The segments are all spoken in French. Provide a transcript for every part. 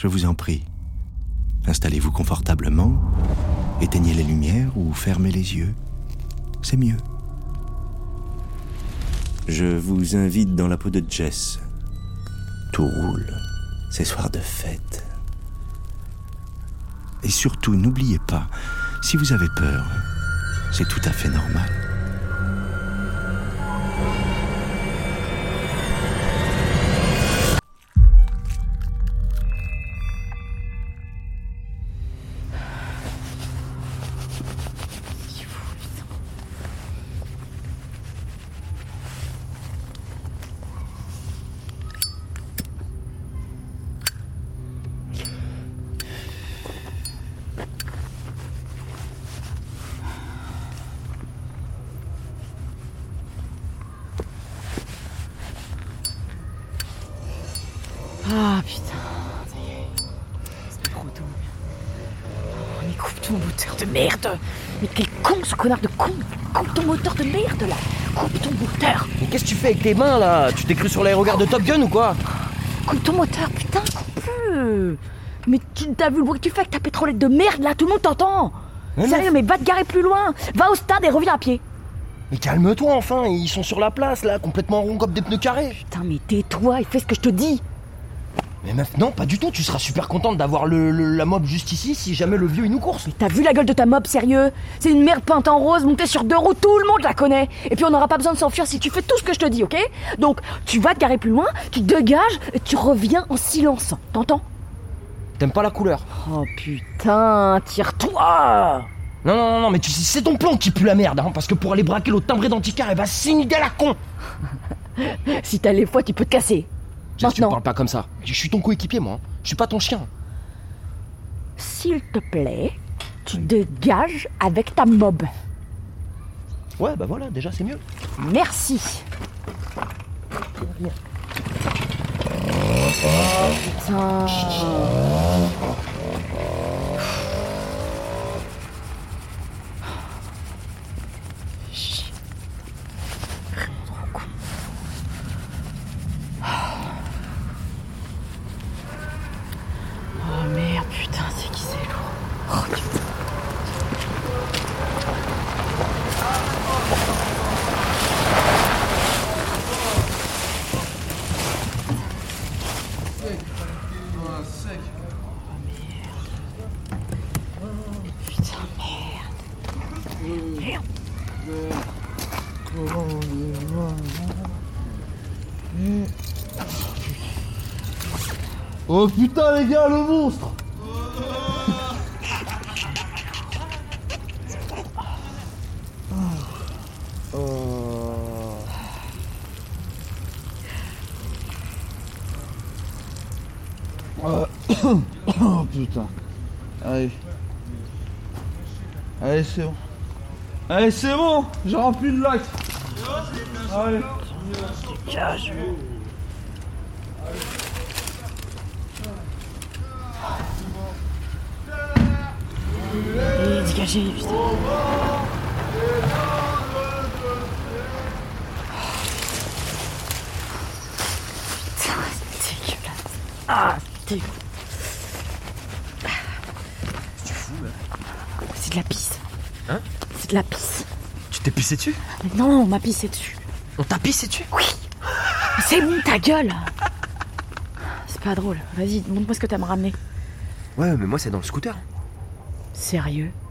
je vous en prie. Installez-vous confortablement, éteignez les lumières ou fermez les yeux. C'est mieux. Je vous invite dans la peau de Jess. Tout roule. C'est soir de fête. Et surtout, n'oubliez pas, si vous avez peur, c'est tout à fait normal. Mais coupe ton moteur de merde. Mais quel con ce connard de con. Coupe ton moteur de merde là. Coupe ton moteur. Mais qu'est-ce que tu fais avec tes mains là? Tu t'es cru sur l'aérogare de Top Gun ou quoi? Coupe ton moteur, putain, coupe-le Mais tu t'as vu le bruit que tu fais avec ta pétrolette de merde là? Tout le monde t'entend. Mais Sérieux, non. mais va te garer plus loin. Va au stade et reviens à pied. Mais calme-toi enfin, ils sont sur la place là, complètement ronds comme des pneus carrés. Putain, mais tais-toi et fais ce que je te dis Mais meuf, non, pas du tout, tu seras super contente d'avoir le, le- la mob juste ici si jamais le vieux il nous course. T'as vu la gueule de ta mob, sérieux? C'est une merde peinte en rose, montée sur deux roues, tout le monde la connaît. Et puis on n'aura pas besoin de s'enfuir si tu fais tout ce que je te dis, ok? Donc tu vas te garer plus loin, tu dégages et tu reviens en silence. T'entends? T'aimes pas la couleur Oh putain, tire-toi Non, non, non, non, mais tu sais, c'est ton plan qui pue la merde, hein, parce que pour aller braquer l'autre timbré d'anticar, elle va signer à la con Si t'as les fois, tu peux te casser. Jess, tu me parles pas comme ça. Je suis ton coéquipier, moi. hein. Je suis pas ton chien. s'il te plaît, tu dégages avec ta mob. Ouais, bah voilà, déjà c'est mieux. Merci. Oh, putain. Chier. Vraiment trop con. Oh merde, putain, c'est qui c'est lourd. Oh putain. Putain, merde. Merde. Oh putain les gars, le monstre Oh. Oh putain. Allez. Allez, c'est bon. Allez, c'est bon J'ai rempli le lac Allez dégagez, putain. Putain, c'est dégueulasse. Ah, c'est dégueu. Tu fous, là C'est de la pisse. Hein C'est de la pisse. Tu t'es pissé dessus Mais non, on m'a pissé dessus. On t'a pissé dessus? Oui C'est bon, ta gueule C'est pas drôle. Vas-y, montre-moi ce que t'as me ramené. Ouais, mais moi c'est dans le scooter. Sérieux? C'est.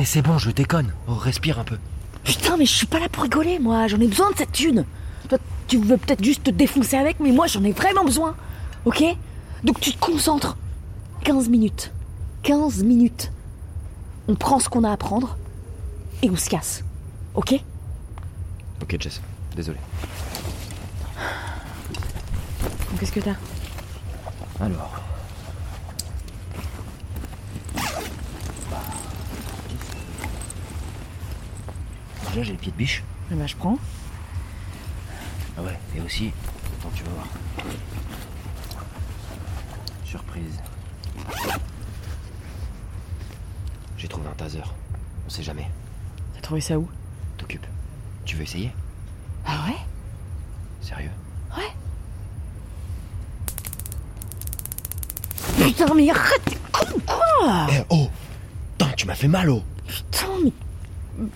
Mais c'est bon, je déconne. Oh, respire un peu. Putain, mais je suis pas là pour rigoler, moi. J'en ai besoin de cette thune. Toi, tu veux peut-être juste te défoncer avec, mais moi, j'en ai vraiment besoin. Ok? Donc tu te concentres. 15 minutes. 15 minutes. On prend ce qu'on a à prendre et on se casse. Ok? Ok, Jess, désolé. Qu'est-ce que t'as? Alors. Déjà, j'ai les pieds de biche. Eh ben, je prends. Ah ouais, et aussi, attends, tu vas voir. Surprise. J'ai trouvé un taser. On sait jamais. T'as trouvé ça où? T'occupe. Tu veux essayer? Ah ouais? Sérieux? Ouais. putain, mais arrête, t'es con ou quoi? Eh oh Putain, tu m'as fait mal, oh Putain, mais.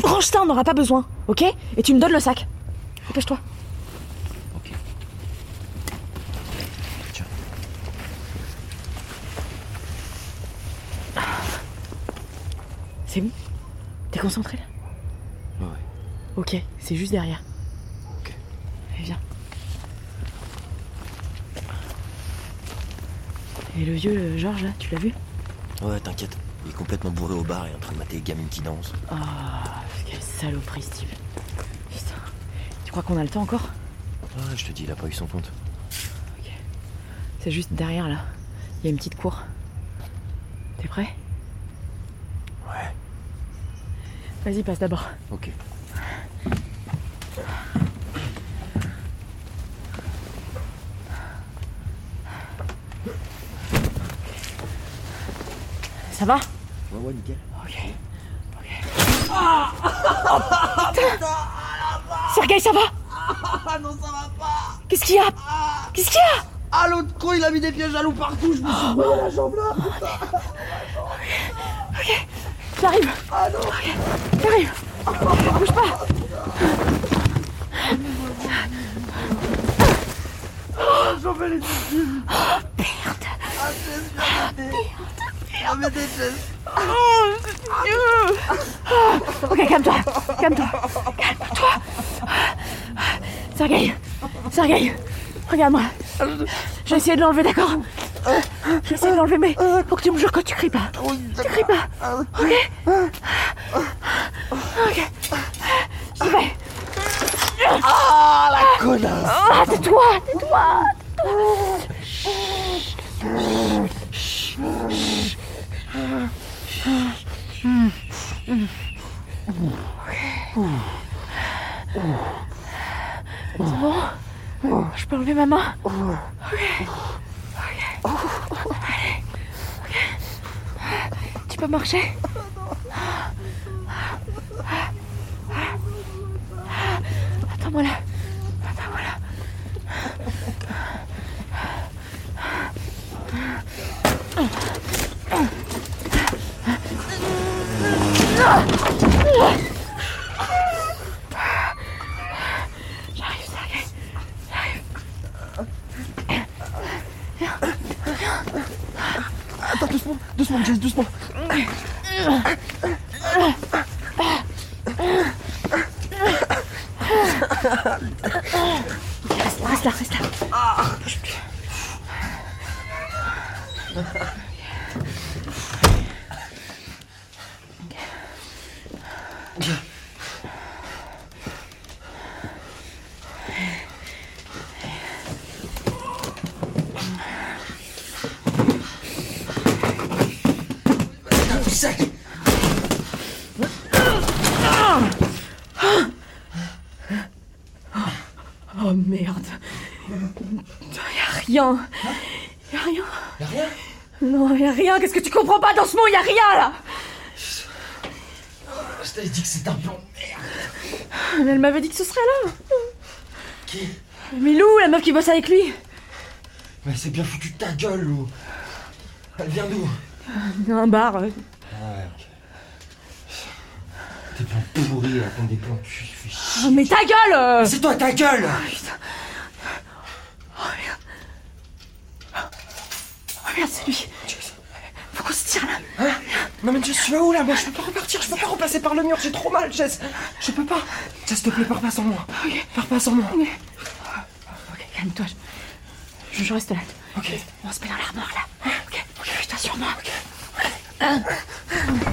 Range ça, on n'aura pas besoin, ok? Et tu me donnes le sac. Dépêche-toi. Ok. Tiens. C'est bon? T'es concentré là? Ouais. Ok, c'est juste derrière. Ok. Allez, viens. Et le vieux euh, Georges là, tu l'as vu? Ouais, t'inquiète. Il est complètement bourré au bar et en train de mater les gamines qui dansent. Ah, quelle saloperie, Steve. Putain. Tu crois qu'on a le temps encore? Ouais, je te dis, il a pas eu son compte. Ok. C'est juste derrière là. Il y a une petite cour. T'es prêt? Ouais. Vas-y, passe d'abord. Ok. Ça va Ouais, ouais, nickel. Ok. Ok. Sergei, ça va Ah non, ça va pas. Qu'est-ce qu'il y a Qu'est-ce qu'il y a Ah, l'autre con, il a mis des pièges à loup partout, je me suis brûlé la jambe là J'arrive. Ah non. J'arrive. Bouge pas. Ah, j'en fais les tissus Ah, Jess, m'aider, Jess Ok, calme-toi. Calme-toi. Calme-toi. Sergei Sergei Regarde-moi. Je vais essayer de l'enlever, d'accord Je vais essayer de l'enlever, mais faut que tu me jures que tu cries pas. Tu cries pas. Ok Ok. J'y vais. Ah, la connasse. Ah, tais-toi Tais-toi C'est bon Je peux enlever ma main Ok. Ok. Allez. Ok. Tu peux Attends-moi là. Attends-moi là. J'arrive, Sergei. Attends, doucement, doucement, Jess, doucement. Reste, reste Oh merde. Y'a rien. Y'a rien. Y'a rien? Non, y'a rien. Qu'est-ce que tu comprends pas dans ce mot Y'a rien là? Je t'avais dit que c'était un plan de merde. Mais elle m'avait dit que ce serait là. Qui? Milou, la meuf qui bosse avec lui. Mais c'est bien foutu de ta gueule, Lou. Elle vient d'où? Un bar. euh. Ah ouais, ok. T'es bien pourri à ton des plans de cul, fais chier. Oh, mais ta gueule euh. C'est toi ta gueule Putain. Oh merde. Oh merde, c'est lui. Faut qu'on se tire là. Hein Non mais Jess, tu vas où là Moi je peux pas repartir, je peux pas repasser par le mur, j'ai trop mal, Jess. Je peux pas. Jess, s'il te plaît, pars pas sans moi. Pars pas sans moi. Ok, calme-toi. Je, je reste là. Ok. On se met dans l'armoire là. Ok, ok, putain, sur moi. A quelqu'un Quelle bande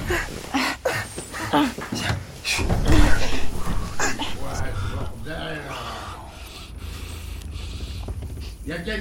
de guignols hein. Ouais, hein. Il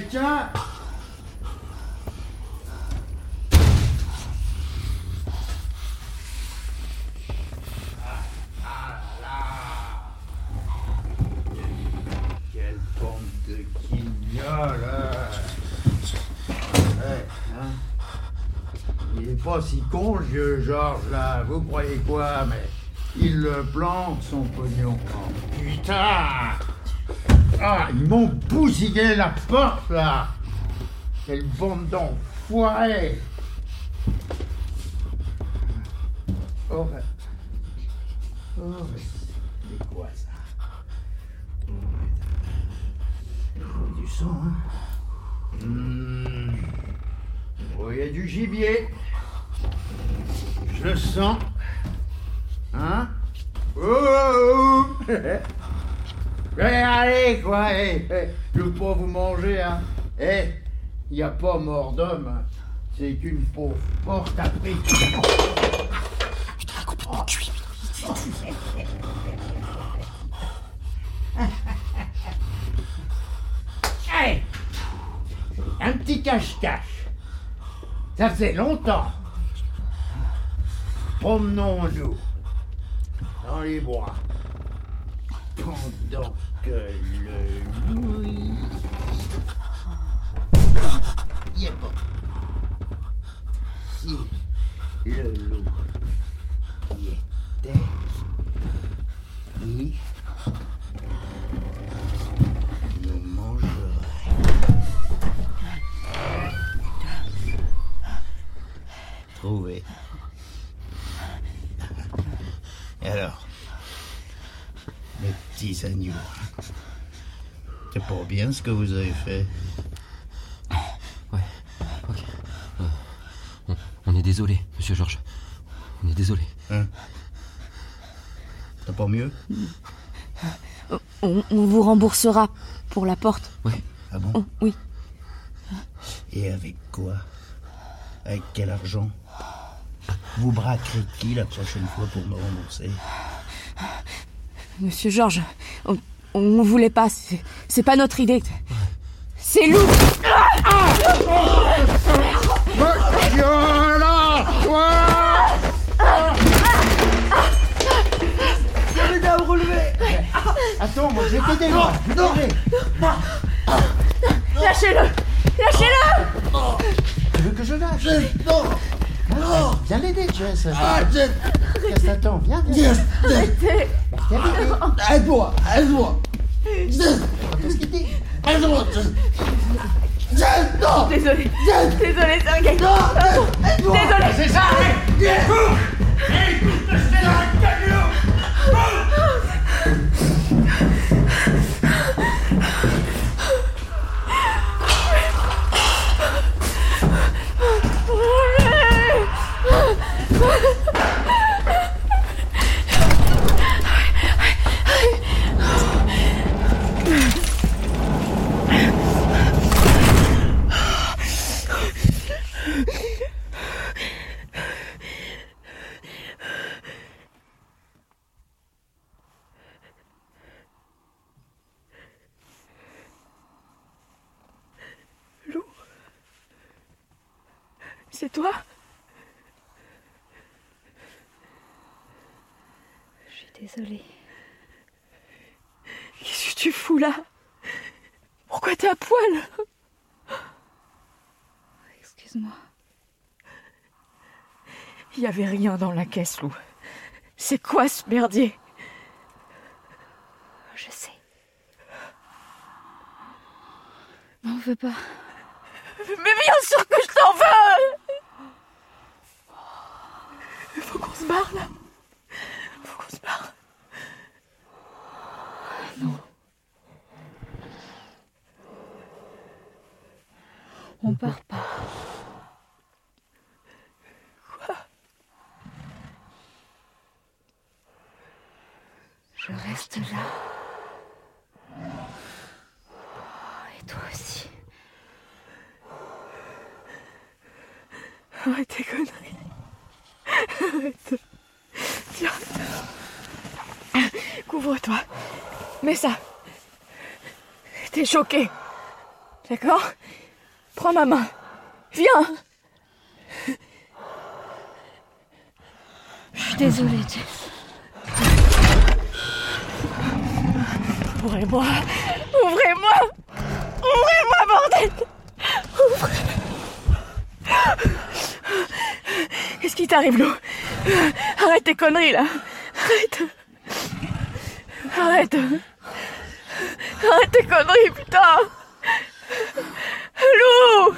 est pas si con, vieux Georges, là. Vous croyez quoi Mais il le plante, son pognon. Oh, putain Ah, ils m'ont bousillé la porte, là Quelle bande d'enfoirés Oh, ben. Oh, mais c'est quoi ça Oh, Il du sang, hein Hmm. Oh, il y a du gibier. Je le sens. Hein Oh, oh, oh. Eh, allez, quoi, eh, eh, je veux pas vous manger, hein. Eh, il n'y a pas mort d'homme, hein. c'est qu'une pauvre porte à prix. Allez, un petit cache-cache. Ça fait longtemps. Promenons-nous dans les bois pendant que le loup y est pas. Si le loup mes petits agneaux. C'est pas bien ce que vous avez fait. Ouais, ok. Euh, on, on est désolé, monsieur Georges. On est désolé. Hein? T'as pas mieux? On, on vous remboursera pour la porte. Ouais. Ah bon? Oui. Et avec quoi? Avec quel argent? Vous braquerez qui la prochaine fois pour me rembourser? Monsieur Georges, on, on voulait pas. C'est pas notre idée. C'est loup. Attends, moi je vais t'aider, moi. Je vais t'aider. Lâchez-le Lâchez-le Tu veux que je lâche Non Non Viens l'aider, Jess. Qu'est-ce que t'attends Viens, viens. Arrêtez. Aide-moi, aide-moi. Aide-moi. Non, Désolé Désolé, c'est un gars. Désolé. C'est ça C'est toi Je suis désolée. Qu'est-ce que tu fous là? Pourquoi t'es à poil? Excuse-moi. Il y avait rien dans la caisse, Lou. C'est quoi ce merdier? Je sais. M'en veux pas. Mais bien sûr que je t'en veux Il faut qu'on se barre là. Faut qu'on se barre. On part pas. Je reste là. Et toi aussi. Arrête tes conneries. Tiens. Couvre-toi. Mets ça. T'es choqué. D'accord? Prends ma main. Viens. Je suis désolée, Jess. Ouvrez-moi. Ouvrez-moi. Ouvrez-moi, bordel. Ouvrez. Qu'est-ce qui t'arrive, Lou? Arrête tes conneries là. Arrête. Arrête. Arrête tes conneries, putain. Lou.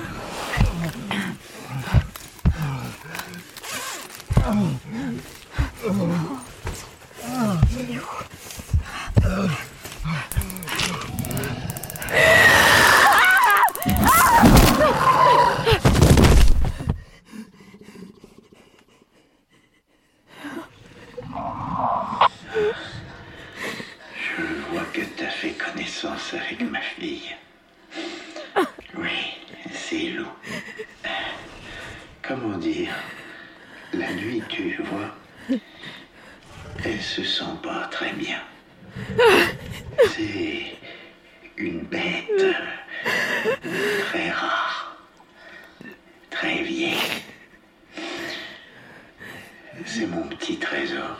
C'est mon petit trésor.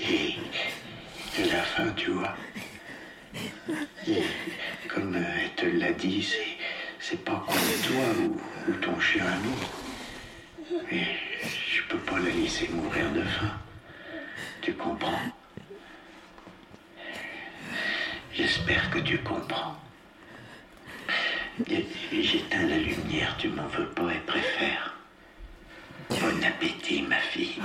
Et de la fin, tu vois. Et comme elle te l'a dit, c'est, c'est pas comme toi ou, ton cher ami. Mais je peux pas la laisser mourir de faim. Tu comprends? J'espère que tu comprends. J'éteins la lumière, tu m'en veux pas et préfères. Bon appétit, ma fille.